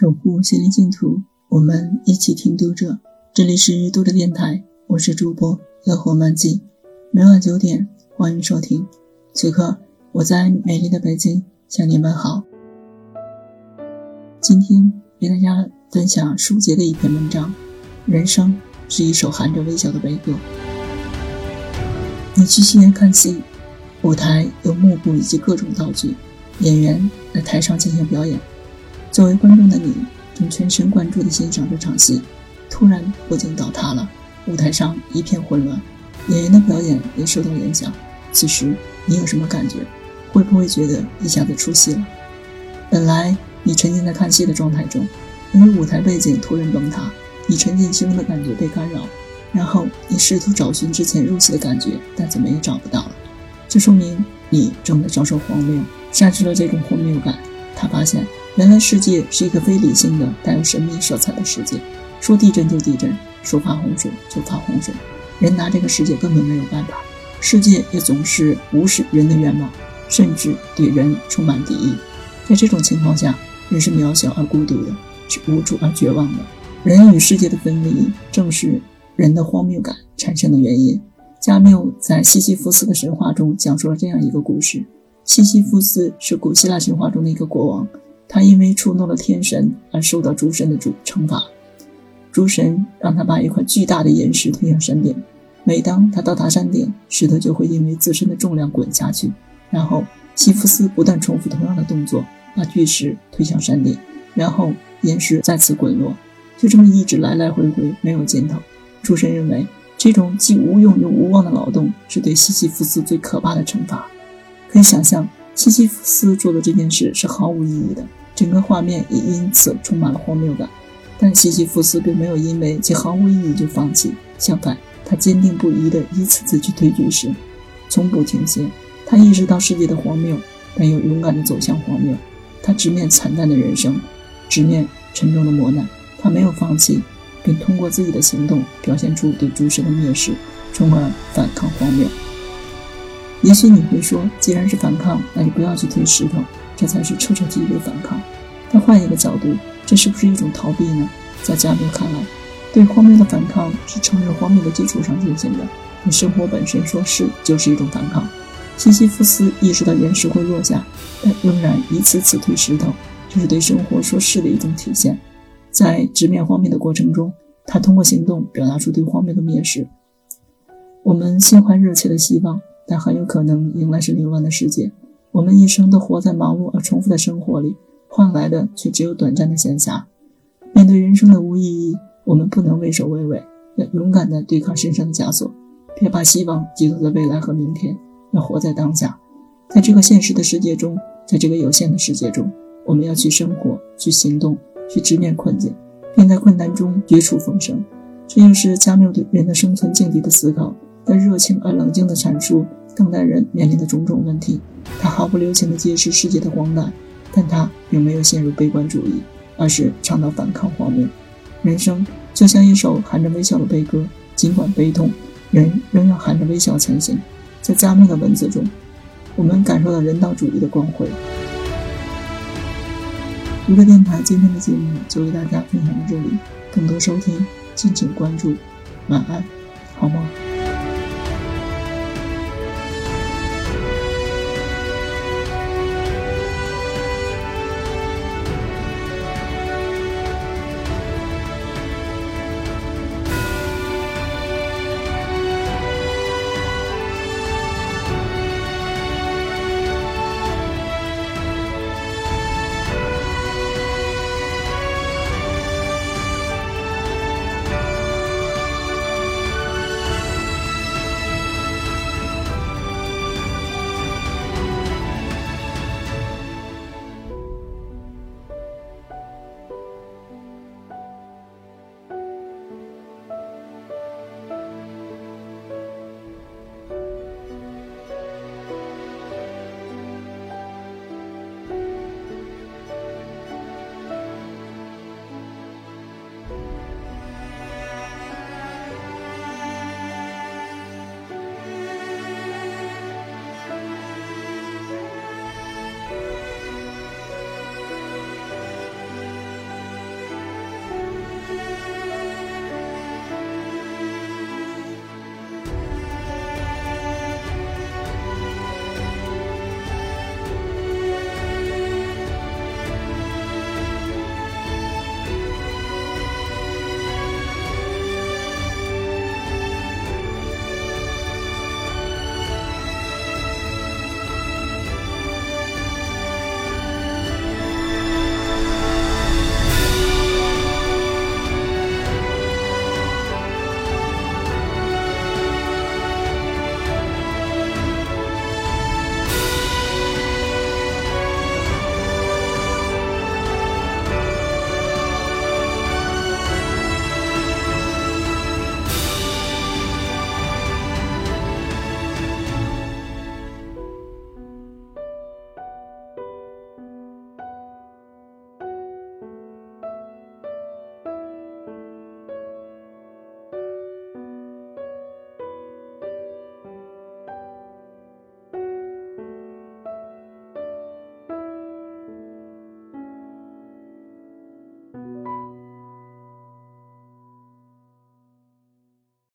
守护心灵净土，我们一起听读者。这里是读者电台，我是主播乐活漫记。每晚九点，欢迎收听。此刻，我在美丽的北京向你问好。今天给大家分享舒洁的一篇文章：人生是一首含着微笑的悲歌。你去戏院看戏，舞台有幕布以及各种道具，演员在台上进行表演。作为观众的你，正全神贯注地欣赏这场戏，突然布景倒塌了，舞台上一片混乱，演员的表演也受到影响。此时你有什么感觉？会不会觉得一下子出戏了？本来你沉浸在看戏的状态中，因为舞台背景突然崩塌，你沉浸其中的感觉被干扰，然后你试图找寻之前入戏的感觉，但怎么也找不到了。这说明你正在遭受荒谬，丧失了这种荒谬感。他发现。原来世界是一个非理性的、带有神秘色彩的世界。说地震就地震，说发洪水就发洪水，人拿这个世界根本没有办法。世界也总是无视人的愿望，甚至对人充满敌意。在这种情况下，人是渺小而孤独的，是无助而绝望的。人与世界的分离，正是人的荒谬感产生的原因。加缪在西西弗斯的神话中讲述了这样一个故事：西西弗斯是古希腊神话中的一个国王。他因为触怒了天神而受到诸神的主惩罚，诸神让他把一块巨大的岩石推向山顶。每当他到达山顶，石头就会因为自身的重量滚下去。然后西弗斯不断重复同样的动作，把巨石推向山顶，然后岩石再次滚落，就这么一直来来回回，没有尽头。诸神认为这种既无用又无望的劳动是对西西弗斯最可怕的惩罚。可以想象，西西弗斯做的这件事是毫无意义的。整个画面也因此充满了荒谬感，但西西弗斯并没有因为其毫无意义就放弃，相反，他坚定不移地一次次去推巨石，从不停歇。他意识到世界的荒谬，但又勇敢地走向荒谬。他直面惨淡的人生，直面沉重的磨难，他没有放弃，并通过自己的行动表现出对诸神的蔑视，从而反抗荒谬。也许你会说，既然是反抗，那就不要去推石头。这才是彻彻底底的反抗。但换一个角度，这是不是一种逃避呢？在加缪看来，对荒谬的反抗是承认荒谬的基础上进行的。对生活本身说是，就是一种反抗。西西弗斯意识到岩石会落下，但仍然一次次推石头，就是对生活说是的一种体现。在直面荒谬的过程中，他通过行动表达出对荒谬的蔑视。我们心怀热切的希望，但很有可能迎来是凌乱的世界。我们一生都活在忙碌而重复的生活里，换来的却只有短暂的闲暇。面对人生的无意义，我们不能畏首畏尾，要勇敢地对抗身上的枷锁，别把希望寄托在未来和明天，要活在当下。在这个现实的世界中，在这个有限的世界中，我们要去生活，去行动，去直面困境，并在困难中绝处逢生。这就是加缪对人的生存境地的思考，他热情而冷静的阐述。当代人面临的种种问题，他毫不留情地揭示世界的荒诞，但他并没有陷入悲观主义，而是倡导反抗荒谬。人生就像一首含着微笑的悲歌，尽管悲痛，人仍要含着微笑前行。在加缪的文字中，我们感受到人道主义的光辉。娱乐电台今天的节目就为大家分享到这里，更多收听敬请关注。晚安，好梦。